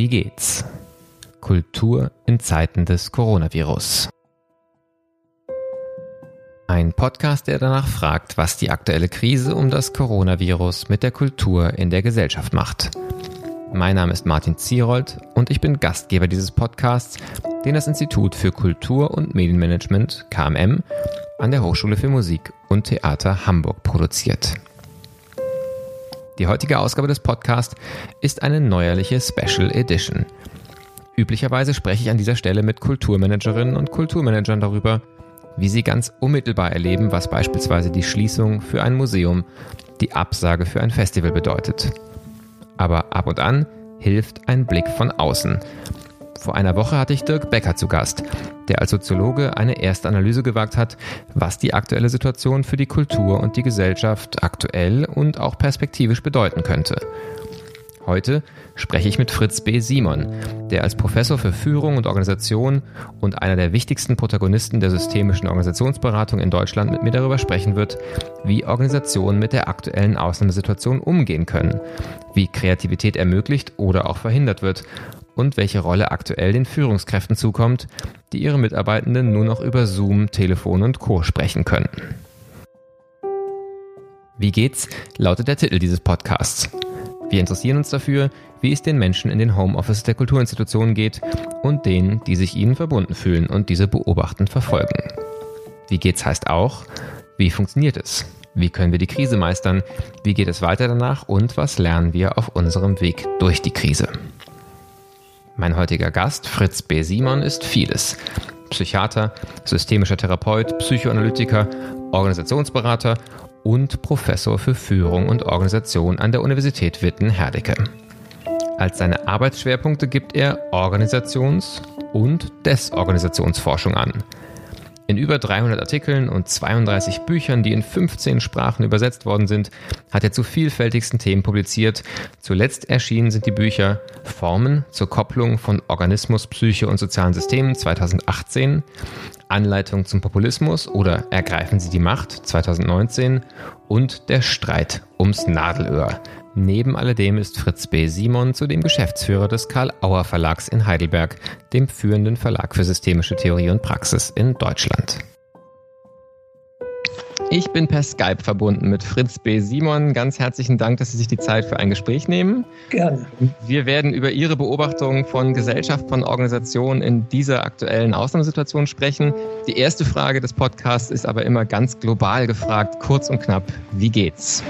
Wie geht's? Kultur in Zeiten des Coronavirus. Ein Podcast, der danach fragt, was die aktuelle Krise um das Coronavirus mit der Kultur in der Gesellschaft macht. Mein Name ist Martin Zierold und ich bin Gastgeber dieses Podcasts, den das Institut für Kultur und Medienmanagement KMM an der Hochschule für Musik und Theater Hamburg produziert. Die heutige Ausgabe des Podcasts ist eine neuerliche Special Edition. Üblicherweise spreche ich an dieser Stelle mit Kulturmanagerinnen und Kulturmanagern darüber, wie sie ganz unmittelbar erleben, was beispielsweise die Schließung für ein Museum, die Absage für ein Festival bedeutet. Aber ab und an hilft ein Blick von außen. Vor einer Woche hatte ich Dirk Becker zu Gast, der als Soziologe eine erste Analyse gewagt hat, was die aktuelle Situation für die Kultur und die Gesellschaft aktuell und auch perspektivisch bedeuten könnte. Heute spreche ich mit Fritz B. Simon, der als Professor für Führung und Organisation und einer der wichtigsten Protagonisten der systemischen Organisationsberatung in Deutschland mit mir darüber sprechen wird, wie Organisationen mit der aktuellen Ausnahmesituation umgehen können, wie Kreativität ermöglicht oder auch verhindert wird und welche Rolle aktuell den Führungskräften zukommt, die ihre Mitarbeitenden nur noch über Zoom, Telefon und Co. sprechen können. Wie geht's? lautet der Titel dieses Podcasts. Wir interessieren uns dafür, wie es den Menschen in den Homeoffices der Kulturinstitutionen geht und denen, die sich ihnen verbunden fühlen und diese beobachtend verfolgen. Wie geht's heißt auch, wie funktioniert es? Wie können wir die Krise meistern? Wie geht es weiter danach? Und was lernen wir auf unserem Weg durch die Krise? Mein heutiger Gast, Fritz B. Simon, ist vieles. Psychiater, systemischer Therapeut, Psychoanalytiker, Organisationsberater und Professor für Führung und Organisation an der Universität Witten-Herdecke. Als seine Arbeitsschwerpunkte gibt er Organisations- und Desorganisationsforschung an – in über 300 Artikeln und 32 Büchern, die in 15 Sprachen übersetzt worden sind, hat er zu vielfältigsten Themen publiziert. Zuletzt erschienen sind die Bücher Formen zur Kopplung von Organismus, Psyche und sozialen Systemen 2018, Anleitung zum Populismus oder Ergreifen Sie die Macht 2019 und Der Streit ums Nadelöhr Neben alledem ist Fritz B. Simon zudem Geschäftsführer des Karl Auer Verlags in Heidelberg, dem führenden Verlag für systemische Theorie und Praxis in Deutschland. Ich bin per Skype verbunden mit Fritz B. Simon. Ganz herzlichen Dank, dass Sie sich die Zeit für ein Gespräch nehmen. Gerne. Wir werden über Ihre Beobachtung von Gesellschaft, von Organisationen in dieser aktuellen Ausnahmesituation sprechen. Die erste Frage des Podcasts ist aber immer ganz global gefragt, kurz und knapp. Wie geht's?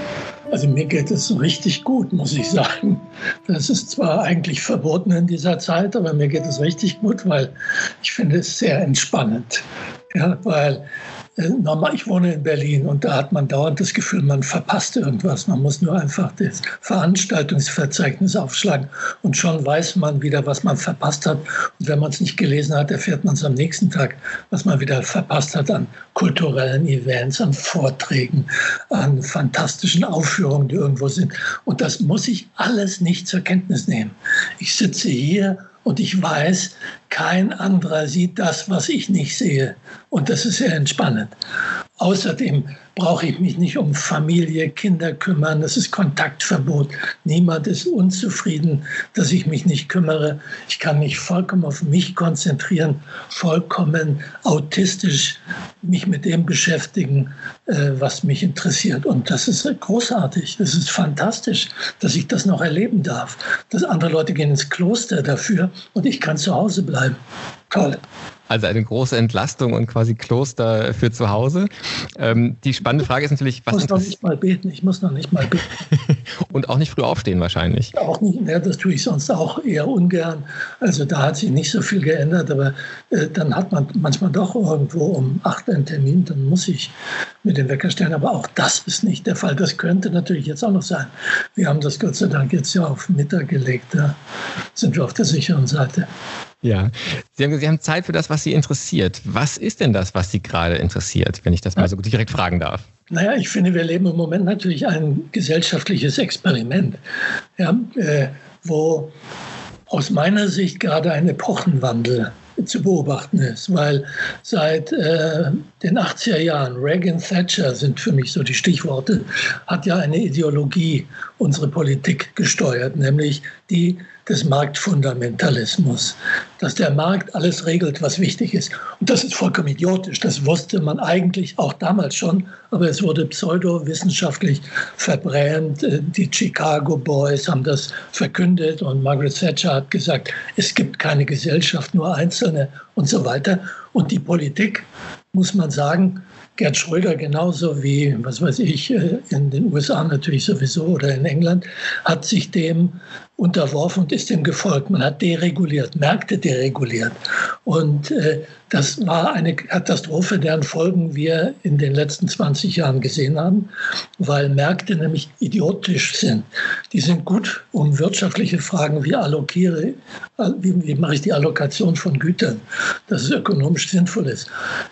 Also mir geht es richtig gut, muss ich sagen. Das ist zwar eigentlich verboten in dieser Zeit, aber mir geht es richtig gut, weil ich finde es sehr entspannend. Ja, weil äh, ich wohne in Berlin und da hat man dauernd das Gefühl, man verpasst irgendwas. Man muss nur einfach das Veranstaltungsverzeichnis aufschlagen und schon weiß man wieder, was man verpasst hat. Und wenn man es nicht gelesen hat, erfährt man es am nächsten Tag, was man wieder verpasst hat an kulturellen Events, an Vorträgen, an fantastischen Aufführungen, die irgendwo sind. Und das muss ich alles nicht zur Kenntnis nehmen. Ich sitze hier und ich weiß, kein anderer sieht das, was ich nicht sehe. Und das ist sehr entspannend. Außerdem brauche ich mich nicht um Familie, Kinder kümmern. Das ist Kontaktverbot. Niemand ist unzufrieden, dass ich mich nicht kümmere. Ich kann mich vollkommen auf mich konzentrieren, vollkommen autistisch mich mit dem beschäftigen, äh, was mich interessiert. Und das ist großartig. Das ist fantastisch, dass ich das noch erleben darf. Dass andere Leute gehen ins Kloster dafür und ich kann zu Hause bleiben. Toll. Also eine große Entlastung und quasi Kloster für zu Hause. Ähm, die spannende Frage ist natürlich, was. Ich muss noch nicht mal beten. Ich muss noch nicht mal beten. und auch nicht früh aufstehen wahrscheinlich. Auch nicht. Ja, das tue ich sonst auch eher ungern. Also da hat sich nicht so viel geändert, aber äh, dann hat man manchmal doch irgendwo um acht einen Termin, dann muss ich mit dem Wecker stellen. Aber auch das ist nicht der Fall. Das könnte natürlich jetzt auch noch sein. Wir haben das Gott sei Dank jetzt ja auf Mittag gelegt. Da sind wir auf der sicheren Seite. Ja, Sie haben, Sie haben Zeit für das, was Sie interessiert. Was ist denn das, was Sie gerade interessiert, wenn ich das mal so direkt fragen darf? Naja, ich finde, wir leben im Moment natürlich ein gesellschaftliches Experiment, ja, äh, wo aus meiner Sicht gerade ein Epochenwandel zu beobachten ist, weil seit äh, den 80er Jahren, Reagan Thatcher sind für mich so die Stichworte, hat ja eine Ideologie unsere Politik gesteuert, nämlich die des Marktfundamentalismus, dass der Markt alles regelt, was wichtig ist. Und das ist vollkommen idiotisch. Das wusste man eigentlich auch damals schon, aber es wurde pseudowissenschaftlich verbrämt. Die Chicago Boys haben das verkündet und Margaret Thatcher hat gesagt, es gibt keine Gesellschaft, nur Einzelne und so weiter. Und die Politik, muss man sagen, Gerd Schröder genauso wie, was weiß ich, äh, in den USA natürlich sowieso oder in England, hat sich dem unterworfen und ist dem gefolgt. Man hat dereguliert, Märkte dereguliert. Und äh, das war eine Katastrophe, deren Folgen wir in den letzten 20 Jahren gesehen haben, weil Märkte nämlich idiotisch sind. Die sind gut, um wirtschaftliche Fragen wie allokiere, wie, wie mache ich die Allokation von Gütern, dass es ökonomisch sinnvoll ist.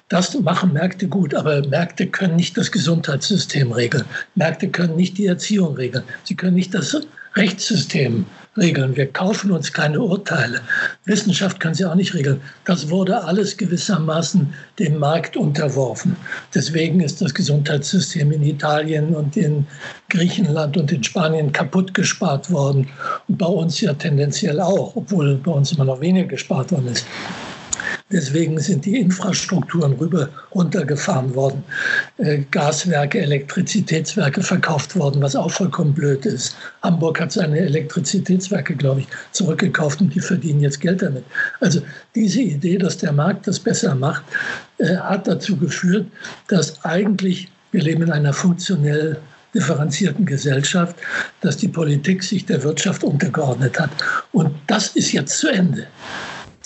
Das machen Märkte gut, aber Märkte können nicht das Gesundheitssystem regeln. Märkte können nicht die Erziehung regeln. Sie können nicht das Rechtssystem regeln. Wir kaufen uns keine Urteile. Wissenschaft kann sie auch nicht regeln. Das wurde alles gewissermaßen dem Markt unterworfen. Deswegen ist das Gesundheitssystem in Italien und in Griechenland und in Spanien kaputt gespart worden. Und bei uns ja tendenziell auch, obwohl bei uns immer noch weniger gespart worden ist. Deswegen sind die Infrastrukturen rüber runtergefahren worden. Äh, Gaswerke, Elektrizitätswerke verkauft worden, was auch vollkommen blöd ist. Hamburg hat seine Elektrizitätswerke, glaube ich, zurückgekauft und die verdienen jetzt Geld damit. Also diese Idee, dass der Markt das besser macht, äh, hat dazu geführt, dass eigentlich wir leben in einer funktionell differenzierten Gesellschaft, dass die Politik sich der Wirtschaft untergeordnet hat. Und das ist jetzt zu Ende.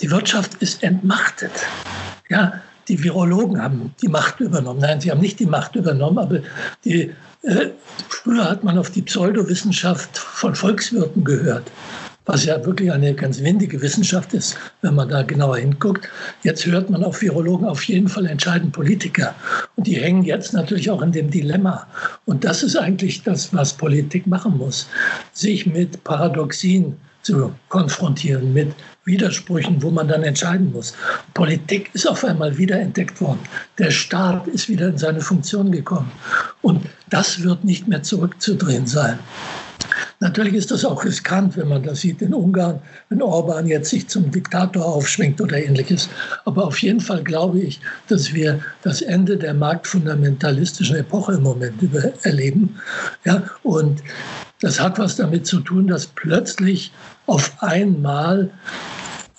Die Wirtschaft ist entmachtet. Ja, die Virologen haben die Macht übernommen. Nein, sie haben nicht die Macht übernommen, aber die, äh, früher hat man auf die Pseudowissenschaft von Volkswirten gehört, was ja wirklich eine ganz windige Wissenschaft ist, wenn man da genauer hinguckt. Jetzt hört man auf Virologen, auf jeden Fall entscheiden Politiker. Und die hängen jetzt natürlich auch in dem Dilemma. Und das ist eigentlich das, was Politik machen muss, sich mit Paradoxien zu konfrontieren, mit Widersprüchen, wo man dann entscheiden muss. Politik ist auf einmal wieder entdeckt worden. Der Staat ist wieder in seine Funktion gekommen. Und das wird nicht mehr zurückzudrehen sein. Natürlich ist das auch riskant, wenn man das sieht in Ungarn, wenn Orban jetzt sich zum Diktator aufschwingt oder ähnliches. Aber auf jeden Fall glaube ich, dass wir das Ende der marktfundamentalistischen Epoche im Moment erleben. Ja, und das hat was damit zu tun, dass plötzlich auf einmal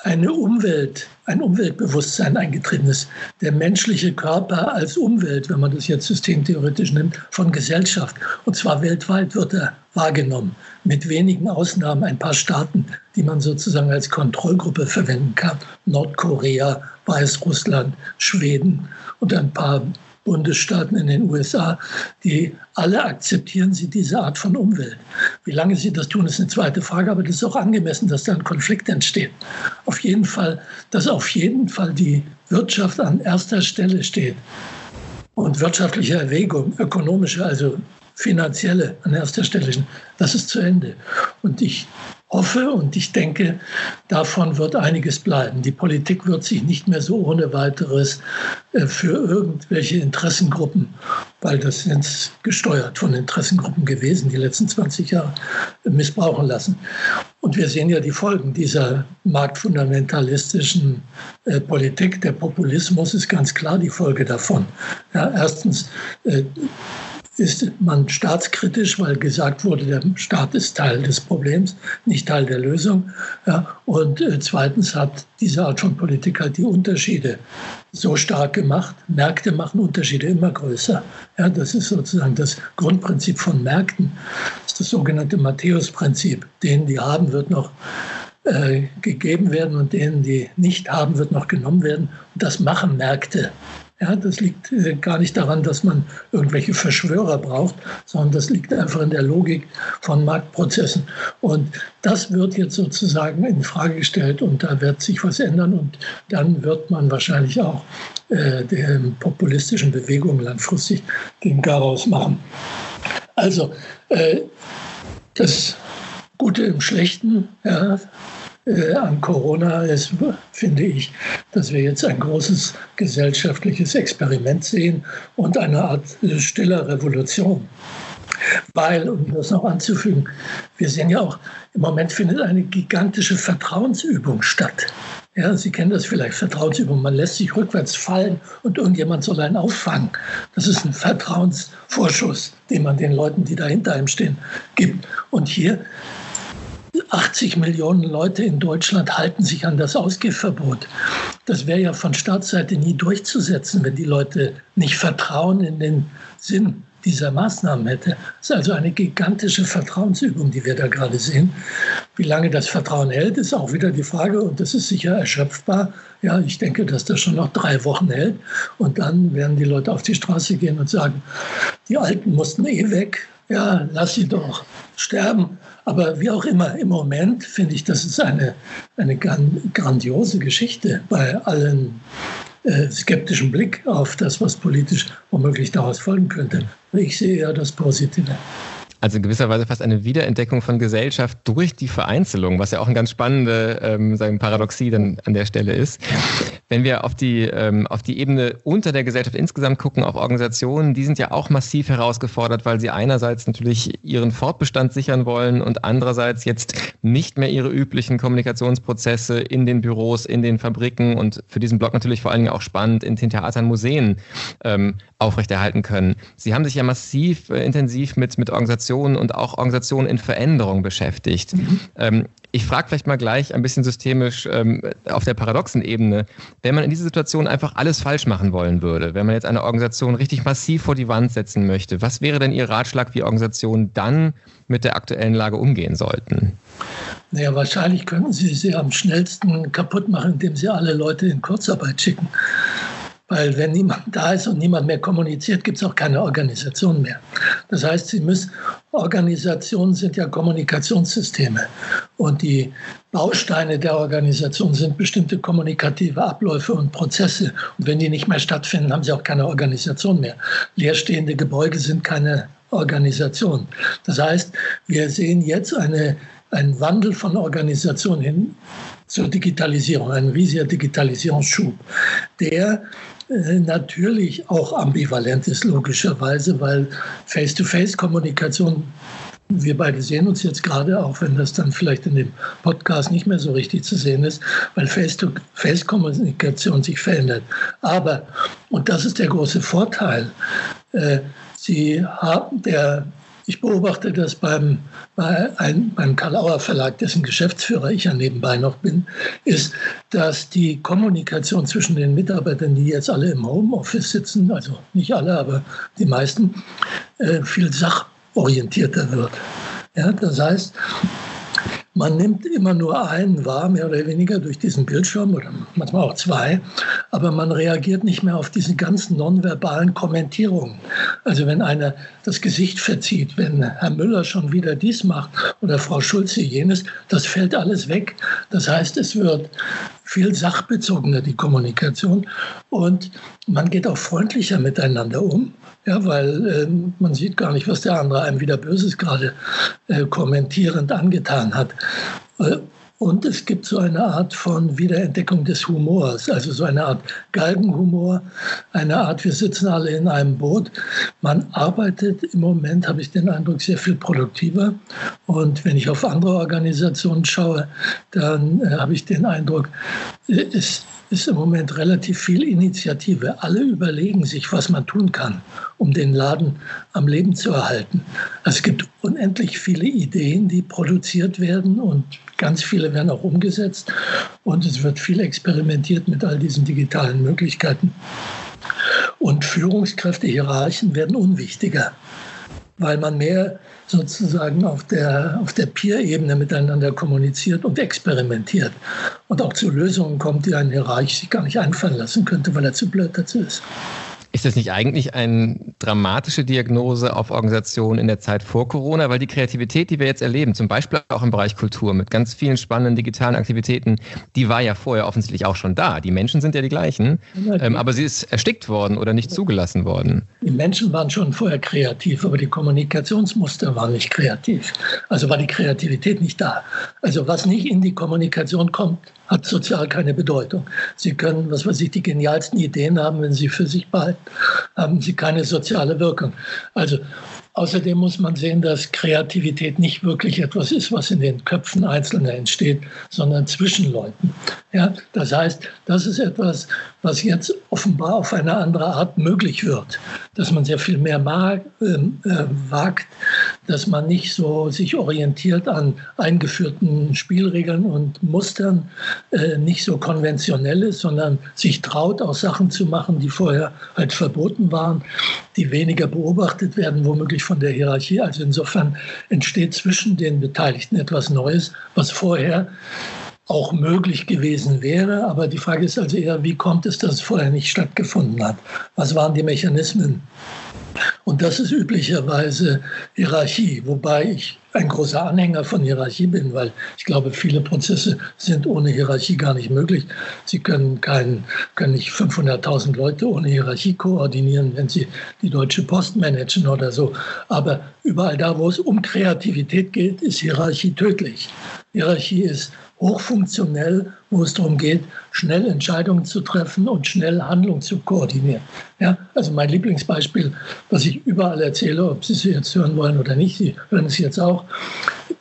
eine Umwelt, ein Umweltbewusstsein eingetreten ist. Der menschliche Körper als Umwelt, wenn man das jetzt systemtheoretisch nimmt, von Gesellschaft. Und zwar weltweit wird er wahrgenommen. Mit wenigen Ausnahmen ein paar Staaten, die man sozusagen als Kontrollgruppe verwenden kann. Nordkorea, Weißrussland, Schweden und ein paar Bundesstaaten in den USA, die alle akzeptieren sie diese Art von Umwelt. Wie lange sie das tun, ist eine zweite Frage, aber das ist auch angemessen, dass da ein Konflikt entsteht. Auf jeden Fall, dass auf jeden Fall die Wirtschaft an erster Stelle steht und wirtschaftliche Erwägung, ökonomische, also finanzielle an erster Stelle, das ist zu Ende. Und ich hoffe und ich denke, davon wird einiges bleiben. Die Politik wird sich nicht mehr so ohne weiteres äh, für irgendwelche Interessengruppen, weil das sind gesteuert von Interessengruppen gewesen, die letzten 20 Jahre missbrauchen lassen. Und wir sehen ja die Folgen dieser marktfundamentalistischen äh, Politik. Der Populismus ist ganz klar die Folge davon. Ja, erstens äh, ist man staatskritisch, weil gesagt wurde, der Staat ist Teil des Problems, nicht Teil der Lösung. Und äh, zweitens hat diese Art von Politik halt die Unterschiede so stark gemacht. Märkte machen Unterschiede immer größer. Das ist sozusagen das Grundprinzip von Märkten. Das ist das sogenannte Matthäus-Prinzip. Denen, die haben, wird noch äh, gegeben werden und denen, die nicht haben, wird noch genommen werden. Und das machen Märkte. Ja, das liegt äh, gar nicht daran, dass man irgendwelche Verschwörer braucht, sondern das liegt einfach in der Logik von Marktprozessen. Und das wird jetzt sozusagen in Frage gestellt und da wird sich was ändern und dann wird man wahrscheinlich auch äh, den populistischen Bewegungen langfristig den Garaus machen. Also äh, das Gute im Schlechten, ja, an Corona ist, finde ich, dass wir jetzt ein großes gesellschaftliches Experiment sehen und eine Art äh, stiller Revolution. Weil, um das noch anzufügen, wir sehen ja auch, im Moment findet eine gigantische Vertrauensübung statt. Ja, Sie kennen das vielleicht, Vertrauensübung. Man lässt sich rückwärts fallen und irgendjemand soll einen auffangen. Das ist ein Vertrauensvorschuss, den man den Leuten, die da hinter einem stehen, gibt. Und hier 80 Millionen Leute in Deutschland halten sich an das Ausgehverbot. Das wäre ja von Staatsseite nie durchzusetzen, wenn die Leute nicht Vertrauen in den Sinn dieser Maßnahmen hätte. Es ist also eine gigantische Vertrauensübung, die wir da gerade sehen. Wie lange das Vertrauen hält, ist auch wieder die Frage und das ist sicher erschöpfbar. Ja, ich denke, dass das schon noch drei Wochen hält und dann werden die Leute auf die Straße gehen und sagen, die Alten mussten eh weg, ja, lass sie doch sterben. Aber wie auch immer, im Moment finde ich, das ist eine, eine grandiose Geschichte bei allen äh, skeptischen Blick auf das, was politisch womöglich daraus folgen könnte. Ich sehe ja das Positive. Also in gewisser Weise fast eine Wiederentdeckung von Gesellschaft durch die Vereinzelung, was ja auch eine ganz spannende ähm, sagen, Paradoxie dann an der Stelle ist. Wenn wir auf die, ähm, auf die Ebene unter der Gesellschaft insgesamt gucken, auf Organisationen, die sind ja auch massiv herausgefordert, weil sie einerseits natürlich ihren Fortbestand sichern wollen und andererseits jetzt nicht mehr ihre üblichen Kommunikationsprozesse in den Büros, in den Fabriken und für diesen Blog natürlich vor allen Dingen auch spannend in den Theatern, Museen ähm, aufrechterhalten können. Sie haben sich ja massiv äh, intensiv mit, mit Organisationen und auch Organisationen in Veränderung beschäftigt. Mhm. Ähm, ich frage vielleicht mal gleich ein bisschen systemisch ähm, auf der paradoxen Ebene, wenn man in dieser Situation einfach alles falsch machen wollen würde, wenn man jetzt eine Organisation richtig massiv vor die Wand setzen möchte, was wäre denn Ihr Ratschlag, wie Organisationen dann mit der aktuellen Lage umgehen sollten? Naja, wahrscheinlich könnten Sie sie am schnellsten kaputt machen, indem Sie alle Leute in Kurzarbeit schicken. Weil wenn niemand da ist und niemand mehr kommuniziert, gibt es auch keine Organisation mehr. Das heißt, sie müssen, Organisationen sind ja Kommunikationssysteme. Und die Bausteine der Organisation sind bestimmte kommunikative Abläufe und Prozesse. Und wenn die nicht mehr stattfinden, haben sie auch keine Organisation mehr. Leerstehende Gebäude sind keine Organisation. Das heißt, wir sehen jetzt eine, einen Wandel von Organisationen hin zur Digitalisierung, ein riesiger Digitalisierungsschub, der natürlich auch ambivalent ist, logischerweise, weil Face-to-Face-Kommunikation, wir beide sehen uns jetzt gerade, auch wenn das dann vielleicht in dem Podcast nicht mehr so richtig zu sehen ist, weil Face-to-Face-Kommunikation sich verändert. Aber, und das ist der große Vorteil, äh, Sie haben der ich beobachte das beim, bei ein, beim Karl-Auer Verlag, dessen Geschäftsführer ich ja nebenbei noch bin, ist, dass die Kommunikation zwischen den Mitarbeitern, die jetzt alle im Homeoffice sitzen, also nicht alle, aber die meisten, äh, viel sachorientierter wird. Ja, das heißt, man nimmt immer nur einen wahr, mehr oder weniger durch diesen Bildschirm oder manchmal auch zwei, aber man reagiert nicht mehr auf diese ganzen nonverbalen Kommentierungen. Also wenn einer das Gesicht verzieht, wenn Herr Müller schon wieder dies macht oder Frau Schulze jenes, das fällt alles weg. Das heißt, es wird viel sachbezogener, die Kommunikation. Und man geht auch freundlicher miteinander um. Ja, weil äh, man sieht gar nicht, was der andere einem wieder Böses gerade äh, kommentierend angetan hat. Äh, und es gibt so eine Art von Wiederentdeckung des Humors, also so eine Art Galgenhumor, eine Art, wir sitzen alle in einem Boot. Man arbeitet im Moment, habe ich den Eindruck, sehr viel produktiver. Und wenn ich auf andere Organisationen schaue, dann äh, habe ich den Eindruck, äh, es ist im Moment relativ viel Initiative. Alle überlegen sich, was man tun kann, um den Laden am Leben zu erhalten. Es gibt unendlich viele Ideen, die produziert werden und ganz viele werden auch umgesetzt. Und es wird viel experimentiert mit all diesen digitalen Möglichkeiten. Und Führungskräfte, Hierarchen werden unwichtiger weil man mehr sozusagen auf der, auf der Peer-Ebene miteinander kommuniziert und experimentiert und auch zu Lösungen kommt, die ein Hierarch sich gar nicht einfallen lassen könnte, weil er zu blöd dazu ist. Ist das nicht eigentlich eine dramatische Diagnose auf Organisationen in der Zeit vor Corona? Weil die Kreativität, die wir jetzt erleben, zum Beispiel auch im Bereich Kultur mit ganz vielen spannenden digitalen Aktivitäten, die war ja vorher offensichtlich auch schon da. Die Menschen sind ja die gleichen, ähm, aber sie ist erstickt worden oder nicht zugelassen worden. Die Menschen waren schon vorher kreativ, aber die Kommunikationsmuster waren nicht kreativ. Also war die Kreativität nicht da. Also was nicht in die Kommunikation kommt, hat sozial keine Bedeutung. Sie können, was weiß ich, die genialsten Ideen haben, wenn sie für sich behalten haben sie keine soziale Wirkung. Also Außerdem muss man sehen, dass Kreativität nicht wirklich etwas ist, was in den Köpfen Einzelner entsteht, sondern zwischen Leuten. Ja, das heißt, das ist etwas, was jetzt offenbar auf eine andere Art möglich wird, dass man sehr viel mehr mag, ähm, äh, wagt, dass man nicht so sich orientiert an eingeführten Spielregeln und Mustern, äh, nicht so konventionell ist, sondern sich traut, auch Sachen zu machen, die vorher halt verboten waren, die weniger beobachtet werden, womöglich von der Hierarchie. Also insofern entsteht zwischen den Beteiligten etwas Neues, was vorher auch möglich gewesen wäre. Aber die Frage ist also eher, wie kommt es, dass es vorher nicht stattgefunden hat? Was waren die Mechanismen? Und das ist üblicherweise Hierarchie, wobei ich ein großer Anhänger von Hierarchie bin, weil ich glaube, viele Prozesse sind ohne Hierarchie gar nicht möglich. Sie können, kein, können nicht 500.000 Leute ohne Hierarchie koordinieren, wenn sie die Deutsche Post managen oder so. Aber überall da, wo es um Kreativität geht, ist Hierarchie tödlich. Hierarchie ist hochfunktionell, wo es darum geht, schnell Entscheidungen zu treffen und schnell Handlungen zu koordinieren. Ja, also mein Lieblingsbeispiel, was ich überall erzähle, ob Sie es jetzt hören wollen oder nicht, Sie hören es jetzt auch,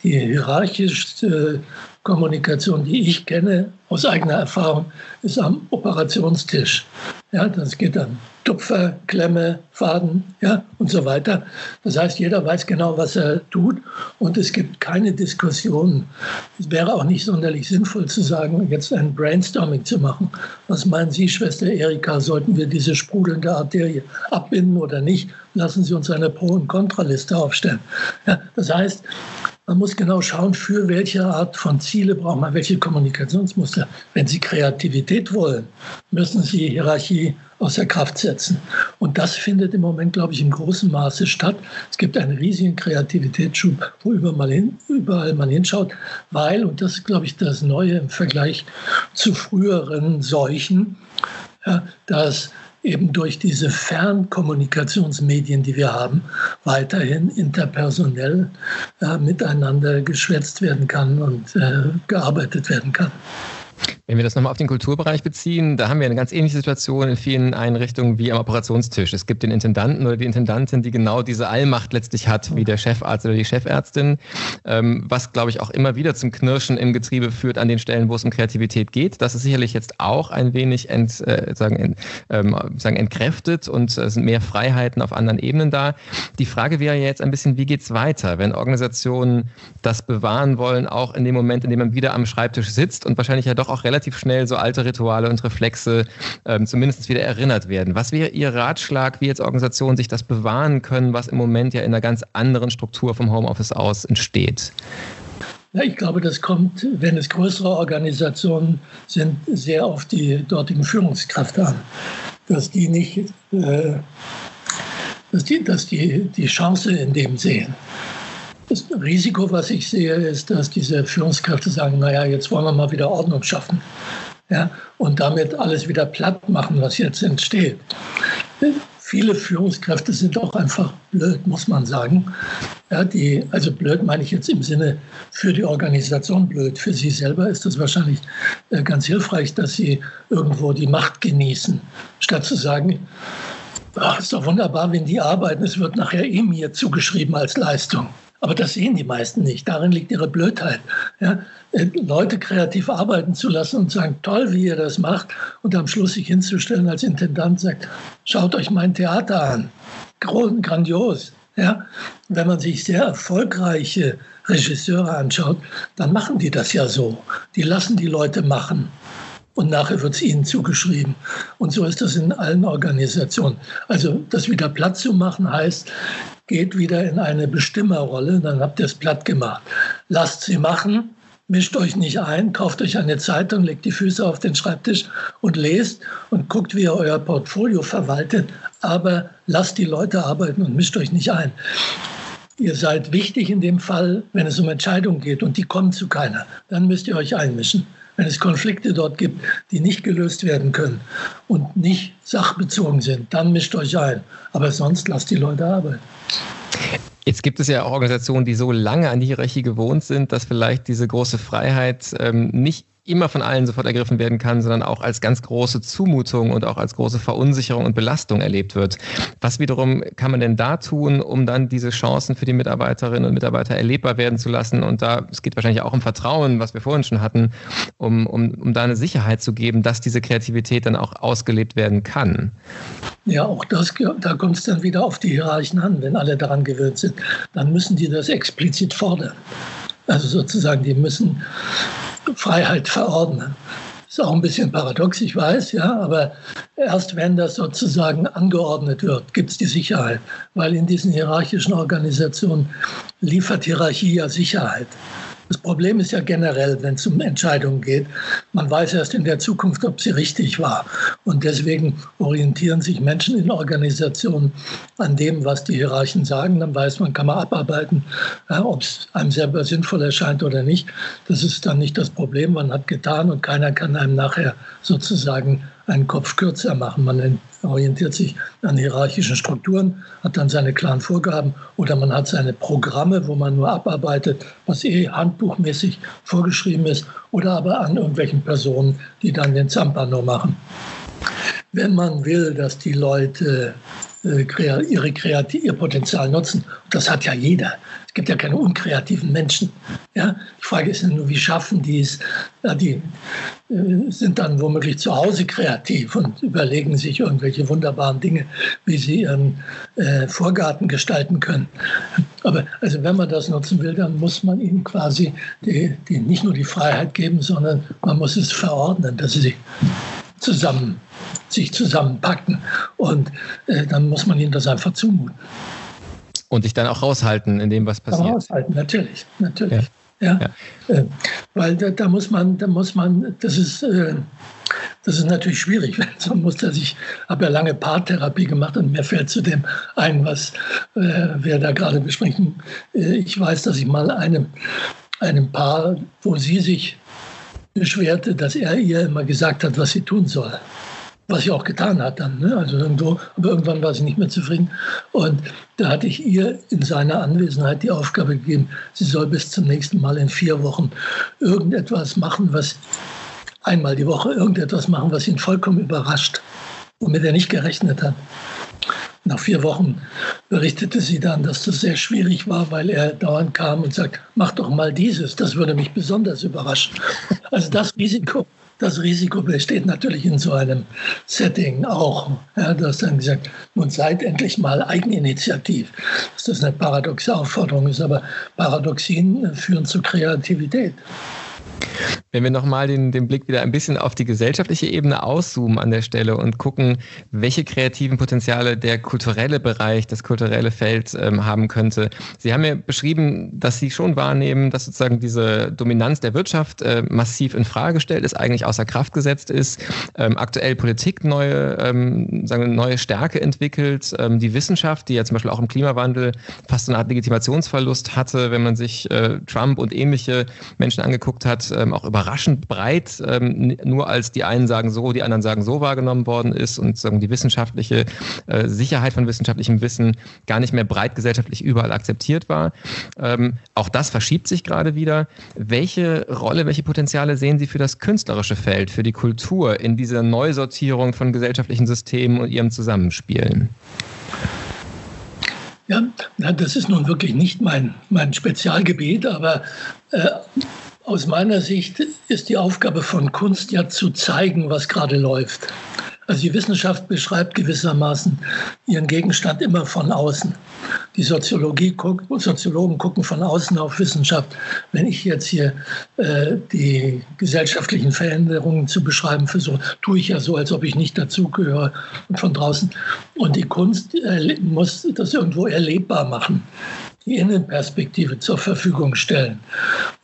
die hierarchischste Kommunikation, die ich kenne aus eigener Erfahrung, ist am Operationstisch. Ja, das geht dann Tupfer, Klemme, Faden ja, und so weiter. Das heißt, jeder weiß genau, was er tut und es gibt keine Diskussion. Es wäre auch nicht sonderlich sinnvoll zu sagen, jetzt ein Brainstorming zu machen. Was meinen Sie, Schwester Erika, sollten wir diese sprudelnde Arterie abbinden oder nicht? Lassen Sie uns eine Pro- und Kontraliste aufstellen. Ja, das heißt, man muss genau schauen, für welche Art von Ziele braucht man welche Kommunikationsmuster. Wenn Sie Kreativität wollen, müssen Sie Hierarchie außer Kraft setzen. Und das findet im Moment, glaube ich, im großen Maße statt. Es gibt einen riesigen Kreativitätsschub, wo überall, hin, überall man hinschaut, weil, und das ist, glaube ich, das Neue im Vergleich zu früheren Seuchen, ja, dass eben durch diese Fernkommunikationsmedien, die wir haben, weiterhin interpersonell äh, miteinander geschwätzt werden kann und äh, gearbeitet werden kann. Wenn wir das nochmal auf den Kulturbereich beziehen, da haben wir eine ganz ähnliche Situation in vielen Einrichtungen wie am Operationstisch. Es gibt den Intendanten oder die Intendantin, die genau diese Allmacht letztlich hat, wie der Chefarzt oder die Chefärztin, ähm, was, glaube ich, auch immer wieder zum Knirschen im Getriebe führt an den Stellen, wo es um Kreativität geht. Das ist sicherlich jetzt auch ein wenig ent, äh, sagen, ent, ähm, sagen entkräftet und es sind mehr Freiheiten auf anderen Ebenen da. Die Frage wäre jetzt ein bisschen, wie geht es weiter, wenn Organisationen das bewahren wollen, auch in dem Moment, in dem man wieder am Schreibtisch sitzt und wahrscheinlich ja doch auch relativ relativ schnell so alte Rituale und Reflexe ähm, zumindest wieder erinnert werden. Was wäre Ihr Ratschlag, wie jetzt Organisationen sich das bewahren können, was im Moment ja in einer ganz anderen Struktur vom Homeoffice aus entsteht? Ja, ich glaube, das kommt, wenn es größere Organisationen sind, sehr auf die dortigen Führungskräfte an. Dass die nicht, äh, dass die, dass die die Chance in dem sehen. Das Risiko, was ich sehe, ist, dass diese Führungskräfte sagen, naja, jetzt wollen wir mal wieder Ordnung schaffen. Ja, und damit alles wieder platt machen, was jetzt entsteht. Viele Führungskräfte sind auch einfach blöd, muss man sagen. Ja, die, also blöd meine ich jetzt im Sinne für die Organisation blöd. Für sie selber ist das wahrscheinlich äh, ganz hilfreich, dass sie irgendwo die Macht genießen, statt zu sagen, ach, ist doch wunderbar, wenn die arbeiten, es wird nachher eh mir zugeschrieben als Leistung. Aber das sehen die meisten nicht. Darin liegt ihre Blödheit. Ja? Äh, Leute kreativ arbeiten zu lassen und sagen, toll, wie ihr das macht, und am Schluss sich hinzustellen als Intendant sagt, schaut euch mein Theater an. Grandios. Ja? Wenn man sich sehr erfolgreiche Regisseure anschaut, dann machen die das ja so. Die lassen die Leute machen und nachher wird es ihnen zugeschrieben. Und so ist das in allen Organisationen. Also das wieder platt zu machen heißt, geht wieder in eine Bestimmerrolle, dann habt ihr es platt gemacht. Lasst sie machen, mischt euch nicht ein, kauft euch eine Zeitung, legt die Füße auf den Schreibtisch und lest und guckt, wie ihr euer Portfolio verwaltet, aber lasst die Leute arbeiten und mischt euch nicht ein. Ihr seid wichtig in dem Fall, wenn es um Entscheidungen geht und die kommen zu keiner. Dann müsst ihr euch einmischen wenn es Konflikte dort gibt, die nicht gelöst werden können und nicht sachbezogen sind, dann mischt euch ein. Aber sonst lasst die Leute arbeiten. Jetzt gibt es ja auch Organisationen, die so lange an die Hierarchie gewohnt sind, dass vielleicht diese große Freiheit ähm, nicht immer von allen sofort ergriffen werden kann, sondern auch als ganz große Zumutung und auch als große Verunsicherung und Belastung erlebt wird. Was wiederum kann man denn da tun, um dann diese Chancen für die Mitarbeiterinnen und Mitarbeiter erlebbar werden zu lassen? Und da, es geht wahrscheinlich auch um Vertrauen, was wir vorhin schon hatten, um, um, um da eine Sicherheit zu geben, dass diese Kreativität dann auch ausgelebt werden kann. Ja, auch das, da kommt es dann wieder auf die Hierarchen an. Wenn alle daran gewöhnt sind, dann müssen die das explizit fordern. Also sozusagen, die müssen Freiheit verordnen. Ist auch ein bisschen paradox, ich weiß, ja, aber erst wenn das sozusagen angeordnet wird, gibt es die Sicherheit. Weil in diesen hierarchischen Organisationen liefert Hierarchie ja Sicherheit. Das Problem ist ja generell, wenn es um Entscheidungen geht, man weiß erst in der Zukunft, ob sie richtig war. Und deswegen orientieren sich Menschen in Organisationen an dem, was die Hierarchen sagen. Dann weiß man, kann man abarbeiten, ob es einem selber sinnvoll erscheint oder nicht. Das ist dann nicht das Problem. Man hat getan und keiner kann einem nachher sozusagen einen Kopf kürzer machen. Man orientiert sich an hierarchischen Strukturen, hat dann seine klaren Vorgaben oder man hat seine Programme, wo man nur abarbeitet, was eh handbuchmäßig vorgeschrieben ist oder aber an irgendwelchen Personen, die dann den Zampano machen. Wenn man will, dass die Leute ihre Kreativ ihr Potenzial nutzen. das hat ja jeder. Es gibt ja keine unkreativen Menschen. Ja? Die Frage ist nur, wie schaffen die es? Ja, die äh, sind dann womöglich zu Hause kreativ und überlegen sich irgendwelche wunderbaren Dinge, wie sie ihren äh, Vorgarten gestalten können. Aber also wenn man das nutzen will, dann muss man ihnen quasi die, die nicht nur die Freiheit geben, sondern man muss es verordnen, dass sie zusammen sich zusammenpacken. Und äh, dann muss man ihnen das einfach zumuten. Und sich dann auch raushalten in dem, was passiert. Raushalten, natürlich, natürlich. Ja. ja. Äh, weil da, da, muss man, da muss man, das ist, äh, das ist natürlich schwierig. Man muss das, ich habe ja lange Paartherapie gemacht und mir fällt zu dem ein, was äh, wir da gerade besprechen. Äh, ich weiß, dass ich mal einem, einem Paar, wo sie sich beschwerte, dass er ihr immer gesagt hat, was sie tun soll. Was sie auch getan hat dann. Ne? Also irgendwo, aber irgendwann war sie nicht mehr zufrieden. Und da hatte ich ihr in seiner Anwesenheit die Aufgabe gegeben, sie soll bis zum nächsten Mal in vier Wochen irgendetwas machen, was einmal die Woche irgendetwas machen, was ihn vollkommen überrascht, womit er nicht gerechnet hat. Nach vier Wochen berichtete sie dann, dass das sehr schwierig war, weil er dauernd kam und sagt, mach doch mal dieses, das würde mich besonders überraschen. Also das Risiko, das Risiko besteht natürlich in so einem Setting auch. Ja, du hast dann gesagt, nun seid endlich mal eigeninitiativ. Dass das eine paradoxe Aufforderung ist, aber Paradoxien führen zu Kreativität. Wenn wir nochmal den, den Blick wieder ein bisschen auf die gesellschaftliche Ebene auszoomen an der Stelle und gucken, welche kreativen Potenziale der kulturelle Bereich, das kulturelle Feld ähm, haben könnte. Sie haben ja beschrieben, dass Sie schon wahrnehmen, dass sozusagen diese Dominanz der Wirtschaft äh, massiv in Frage gestellt ist, eigentlich außer Kraft gesetzt ist, ähm, aktuell Politik neue, ähm, sagen wir, neue Stärke entwickelt, ähm, die Wissenschaft, die ja zum Beispiel auch im Klimawandel fast eine Art Legitimationsverlust hatte, wenn man sich äh, Trump und ähnliche Menschen angeguckt hat, ähm, auch über überraschend breit ähm, nur als die einen sagen so, die anderen sagen so wahrgenommen worden ist und sagen die wissenschaftliche äh, Sicherheit von wissenschaftlichem Wissen gar nicht mehr breit gesellschaftlich überall akzeptiert war. Ähm, auch das verschiebt sich gerade wieder. Welche Rolle, welche Potenziale sehen Sie für das künstlerische Feld, für die Kultur in dieser Neusortierung von gesellschaftlichen Systemen und ihrem Zusammenspiel? Ja, das ist nun wirklich nicht mein, mein Spezialgebiet, aber äh, aus meiner Sicht ist die Aufgabe von Kunst ja zu zeigen, was gerade läuft. Also die Wissenschaft beschreibt gewissermaßen ihren Gegenstand immer von außen. Die Soziologie Soziologen gucken von außen auf Wissenschaft. Wenn ich jetzt hier äh, die gesellschaftlichen Veränderungen zu beschreiben versuche, tue ich ja so, als ob ich nicht dazugehöre und von draußen. Und die Kunst äh, muss das irgendwo erlebbar machen die Innenperspektive zur Verfügung stellen.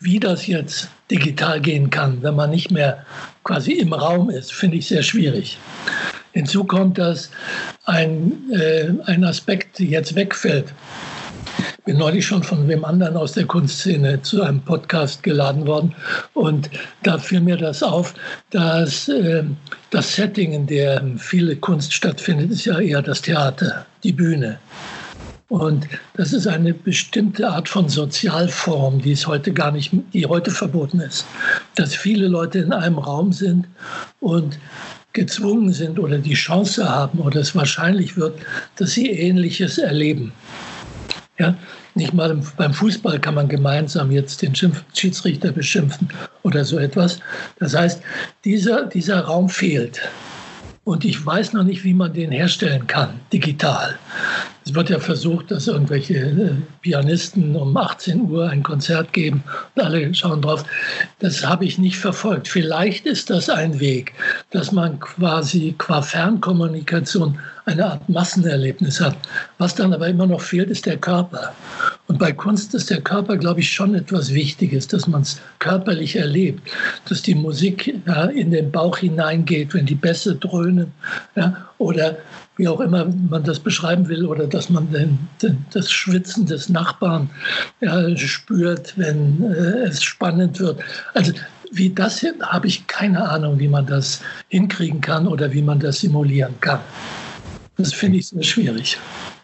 Wie das jetzt digital gehen kann, wenn man nicht mehr quasi im Raum ist, finde ich sehr schwierig. Hinzu kommt, dass ein, äh, ein Aspekt jetzt wegfällt. Ich bin neulich schon von wem anderen aus der Kunstszene zu einem Podcast geladen worden und da fiel mir das auf, dass äh, das Setting, in dem viele Kunst stattfindet, ist ja eher das Theater, die Bühne. Und das ist eine bestimmte Art von Sozialform, die es heute gar nicht, die heute verboten ist. Dass viele Leute in einem Raum sind und gezwungen sind oder die Chance haben oder es wahrscheinlich wird, dass sie Ähnliches erleben. Ja, nicht mal beim Fußball kann man gemeinsam jetzt den Schiedsrichter beschimpfen oder so etwas. Das heißt, dieser, dieser Raum fehlt. Und ich weiß noch nicht, wie man den herstellen kann, digital. Es wird ja versucht, dass irgendwelche äh, Pianisten um 18 Uhr ein Konzert geben und alle schauen drauf. Das habe ich nicht verfolgt. Vielleicht ist das ein Weg, dass man quasi qua Fernkommunikation eine Art Massenerlebnis hat. Was dann aber immer noch fehlt, ist der Körper. Und bei Kunst ist der Körper, glaube ich, schon etwas Wichtiges, dass man es körperlich erlebt, dass die Musik ja, in den Bauch hineingeht, wenn die Bässe dröhnen ja, oder wie auch immer man das beschreiben will, oder dass man den, den, das Schwitzen des Nachbarn ja, spürt, wenn äh, es spannend wird. Also wie das habe ich keine Ahnung, wie man das hinkriegen kann oder wie man das simulieren kann. Das finde ich sehr schwierig.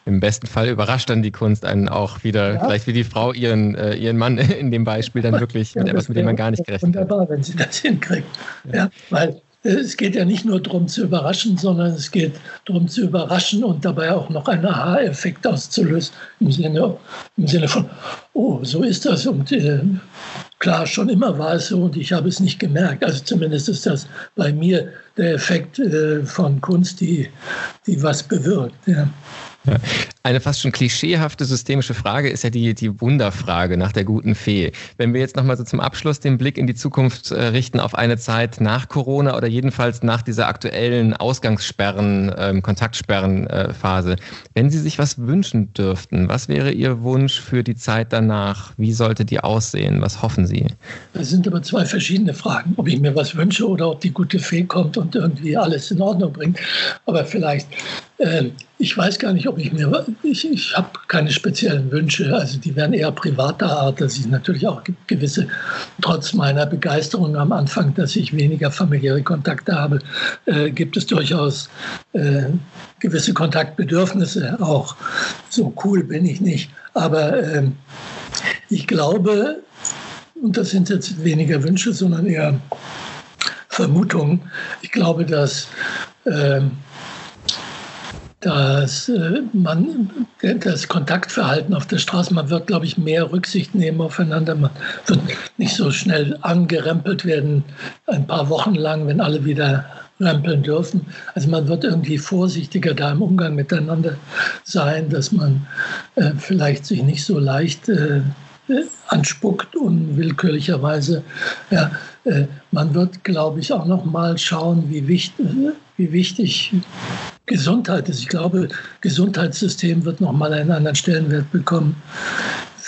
Im besten Fall überrascht dann die Kunst einen auch wieder, ja. vielleicht wie die Frau ihren, äh, ihren Mann in dem Beispiel dann wirklich ja, mit etwas, mit dem man gar nicht gerechnet hat. Wunderbar, wenn sie das hinkriegt. Ja. ja. weil es geht ja nicht nur darum zu überraschen, sondern es geht darum zu überraschen und dabei auch noch einen Aha-Effekt auszulösen im Sinne, im Sinne von, oh, so ist das und äh, klar, schon immer war es so und ich habe es nicht gemerkt. Also zumindest ist das bei mir der Effekt äh, von Kunst, die, die was bewirkt. Ja. Eine fast schon klischeehafte systemische Frage ist ja die, die Wunderfrage nach der guten Fee. Wenn wir jetzt nochmal so zum Abschluss den Blick in die Zukunft äh, richten auf eine Zeit nach Corona oder jedenfalls nach dieser aktuellen Ausgangssperren, ähm, Kontaktsperrenphase. Wenn Sie sich was wünschen dürften, was wäre Ihr Wunsch für die Zeit danach? Wie sollte die aussehen? Was hoffen Sie? Das sind aber zwei verschiedene Fragen, ob ich mir was wünsche oder ob die gute Fee kommt und irgendwie alles in Ordnung bringt. Aber vielleicht ähm, ich weiß gar nicht, ob ich mir, ich, ich habe keine speziellen Wünsche, also die werden eher privater Art, dass ich natürlich auch gewisse, trotz meiner Begeisterung am Anfang, dass ich weniger familiäre Kontakte habe, äh, gibt es durchaus äh, gewisse Kontaktbedürfnisse auch. So cool bin ich nicht, aber äh, ich glaube, und das sind jetzt weniger Wünsche, sondern eher Vermutungen, ich glaube, dass ähm, dass äh, man das Kontaktverhalten auf der Straße, man wird, glaube ich, mehr Rücksicht nehmen aufeinander. Man wird nicht so schnell angerempelt werden, ein paar Wochen lang, wenn alle wieder rempeln dürfen. Also man wird irgendwie vorsichtiger da im Umgang miteinander sein, dass man äh, vielleicht sich nicht so leicht äh, anspuckt unwillkürlicherweise. Ja, äh, man wird, glaube ich, auch noch mal schauen, wie wichtig, wie wichtig Gesundheit ist. Ich glaube, Gesundheitssystem wird noch mal einen anderen Stellenwert bekommen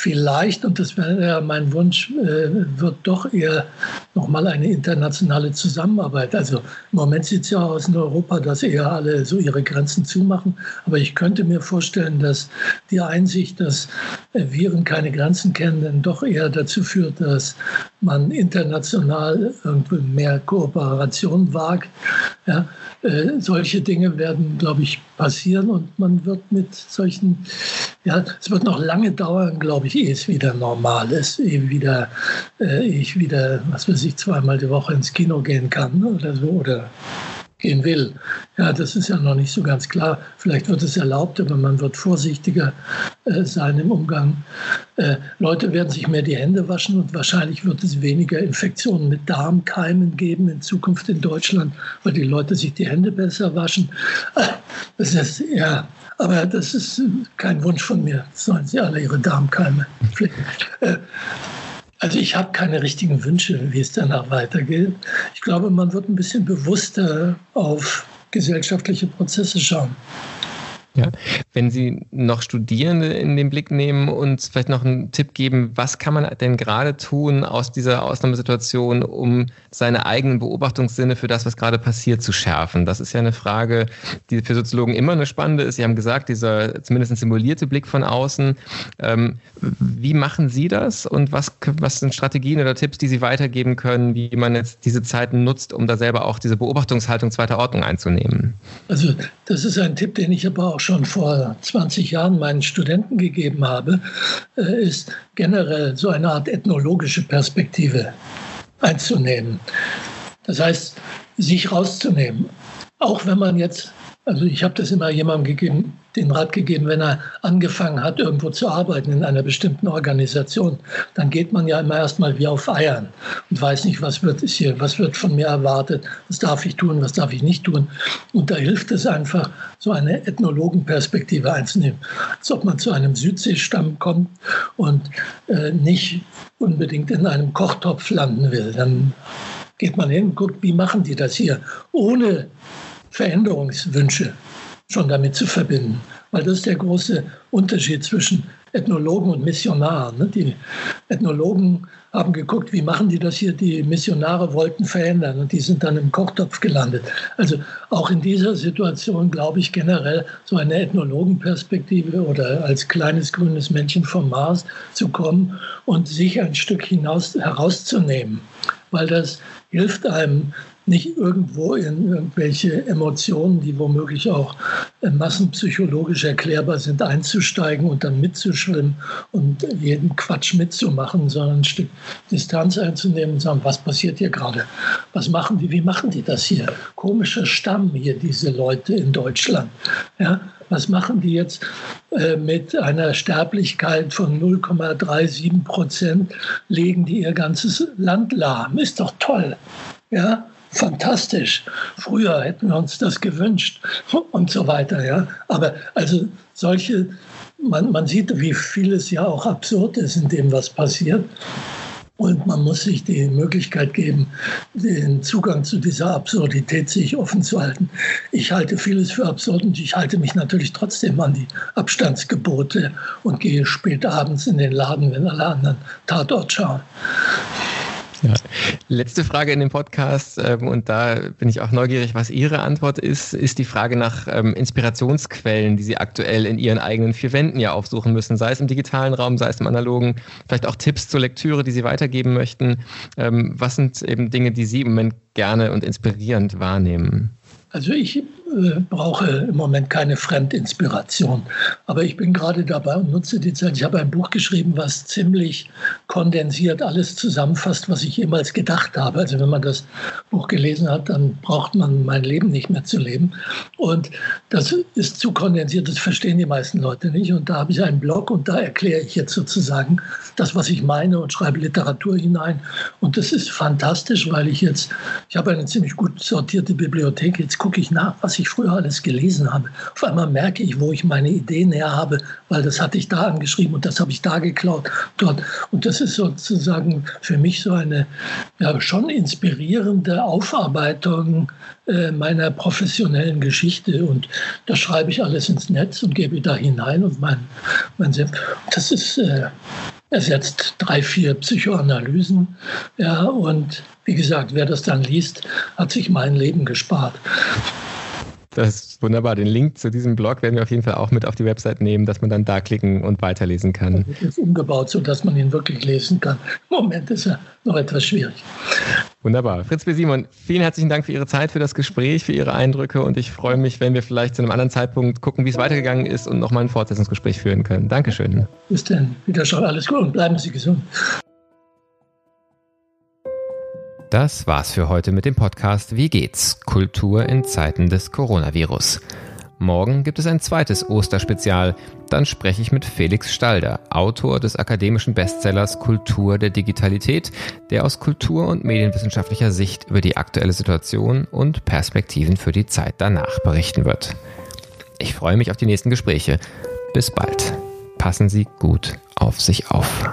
vielleicht, und das wäre mein Wunsch, äh, wird doch eher nochmal eine internationale Zusammenarbeit. Also im Moment sieht es ja aus in Europa, dass eher alle so ihre Grenzen zumachen. Aber ich könnte mir vorstellen, dass die Einsicht, dass Viren keine Grenzen kennen, dann doch eher dazu führt, dass man international mehr Kooperation wagt. Ja, äh, solche Dinge werden, glaube ich, passieren und man wird mit solchen, ja, es wird noch lange dauern, glaube ich, ehe es wieder normal ist, ehe wieder, äh, ich wieder, was weiß ich, zweimal die Woche ins Kino gehen kann oder so oder gehen will. Ja, das ist ja noch nicht so ganz klar. Vielleicht wird es erlaubt, aber man wird vorsichtiger äh, sein im Umgang. Äh, Leute werden sich mehr die Hände waschen und wahrscheinlich wird es weniger Infektionen mit Darmkeimen geben in Zukunft in Deutschland, weil die Leute sich die Hände besser waschen. Äh, das ist, ja, aber das ist kein Wunsch von mir. Sollen sie alle ihre Darmkeime pflegen. Äh, also ich habe keine richtigen Wünsche, wie es danach weitergeht. Ich glaube, man wird ein bisschen bewusster auf gesellschaftliche Prozesse schauen. Ja. Wenn Sie noch Studierende in den Blick nehmen und vielleicht noch einen Tipp geben, was kann man denn gerade tun aus dieser Ausnahmesituation, um seine eigenen Beobachtungssinne für das, was gerade passiert, zu schärfen? Das ist ja eine Frage, die für Soziologen immer eine spannende ist. Sie haben gesagt, dieser zumindest ein simulierte Blick von außen. Ähm, wie machen Sie das und was, was sind Strategien oder Tipps, die Sie weitergeben können, wie man jetzt diese Zeiten nutzt, um da selber auch diese Beobachtungshaltung zweiter Ordnung einzunehmen? Also das ist ein Tipp, den ich aber auch schon vor 20 Jahren meinen Studenten gegeben habe, äh, ist generell so eine Art ethnologische Perspektive einzunehmen. Das heißt, sich rauszunehmen. Auch wenn man jetzt also ich habe das immer jemandem gegeben, den Rat gegeben, wenn er angefangen hat, irgendwo zu arbeiten in einer bestimmten Organisation, dann geht man ja immer erstmal wie auf Eiern und weiß nicht, was wird hier, was wird von mir erwartet, was darf ich tun, was darf ich nicht tun. Und da hilft es einfach, so eine Ethnologenperspektive einzunehmen, als ob man zu einem Südseestamm kommt und äh, nicht unbedingt in einem Kochtopf landen will. Dann geht man hin und guckt, wie machen die das hier, ohne Veränderungswünsche schon damit zu verbinden. Weil das ist der große Unterschied zwischen Ethnologen und Missionaren. Ne? Die Ethnologen haben geguckt, wie machen die das hier? Die Missionare wollten verändern und die sind dann im Kochtopf gelandet. Also auch in dieser Situation glaube ich generell so eine Ethnologenperspektive oder als kleines grünes Männchen vom Mars zu kommen und sich ein Stück hinaus herauszunehmen, weil das hilft einem nicht irgendwo in irgendwelche Emotionen, die womöglich auch äh, massenpsychologisch erklärbar sind, einzusteigen und dann mitzuschwimmen und jeden Quatsch mitzumachen, sondern ein Stück Distanz einzunehmen und sagen, was passiert hier gerade? Was machen die? Wie machen die das hier? Komischer Stamm hier, diese Leute in Deutschland. Ja, was machen die jetzt äh, mit einer Sterblichkeit von 0,37 Prozent? Legen die ihr ganzes Land lahm? Ist doch toll. Ja, fantastisch. Früher hätten wir uns das gewünscht und so weiter. Ja. Aber also solche, man, man sieht, wie vieles ja auch absurd ist in dem, was passiert. Und man muss sich die Möglichkeit geben, den Zugang zu dieser Absurdität sich offen zu halten. Ich halte vieles für absurd und ich halte mich natürlich trotzdem an die Abstandsgebote und gehe spät abends in den Laden, wenn alle anderen Tatort schauen. Letzte Frage in dem Podcast, ähm, und da bin ich auch neugierig, was Ihre Antwort ist, ist die Frage nach ähm, Inspirationsquellen, die Sie aktuell in Ihren eigenen vier Wänden ja aufsuchen müssen, sei es im digitalen Raum, sei es im analogen, vielleicht auch Tipps zur Lektüre, die Sie weitergeben möchten. Ähm, was sind eben Dinge, die Sie im Moment gerne und inspirierend wahrnehmen? Also ich äh, brauche im Moment keine Fremdinspiration, aber ich bin gerade dabei und nutze die Zeit. Ich habe ein Buch geschrieben, was ziemlich kondensiert alles zusammenfasst, was ich jemals gedacht habe. Also wenn man das Buch gelesen hat, dann braucht man mein Leben nicht mehr zu leben. Und das ist zu kondensiert, das verstehen die meisten Leute nicht. Und da habe ich einen Blog und da erkläre ich jetzt sozusagen das, was ich meine und schreibe Literatur hinein. Und das ist fantastisch, weil ich jetzt, ich habe eine ziemlich gut sortierte Bibliothek. Jetzt gucke ich nach, was ich früher alles gelesen habe. Auf einmal merke ich, wo ich meine Ideen her habe, weil das hatte ich da angeschrieben und das habe ich da geklaut dort. Und das ist sozusagen für mich so eine ja, schon inspirierende Aufarbeitung äh, meiner professionellen Geschichte. Und das schreibe ich alles ins Netz und gebe da hinein und mein, mein Das ist äh, ersetzt drei, vier Psychoanalysen. Ja, und wie gesagt, wer das dann liest, hat sich mein Leben gespart. Das ist wunderbar. Den Link zu diesem Blog werden wir auf jeden Fall auch mit auf die Website nehmen, dass man dann da klicken und weiterlesen kann. Das ist umgebaut, sodass man ihn wirklich lesen kann. Im Moment ist er noch etwas schwierig. Wunderbar. Fritz B. Simon, vielen herzlichen Dank für Ihre Zeit, für das Gespräch, für Ihre Eindrücke und ich freue mich, wenn wir vielleicht zu einem anderen Zeitpunkt gucken, wie es weitergegangen ist und nochmal ein Fortsetzungsgespräch führen können. Dankeschön. Bis dann. Wieder schon alles gut und bleiben Sie gesund. Das war's für heute mit dem Podcast Wie geht's? Kultur in Zeiten des Coronavirus. Morgen gibt es ein zweites Osterspezial. Dann spreche ich mit Felix Stalder, Autor des akademischen Bestsellers Kultur der Digitalität, der aus kultur- und medienwissenschaftlicher Sicht über die aktuelle Situation und Perspektiven für die Zeit danach berichten wird. Ich freue mich auf die nächsten Gespräche. Bis bald. Passen Sie gut auf sich auf.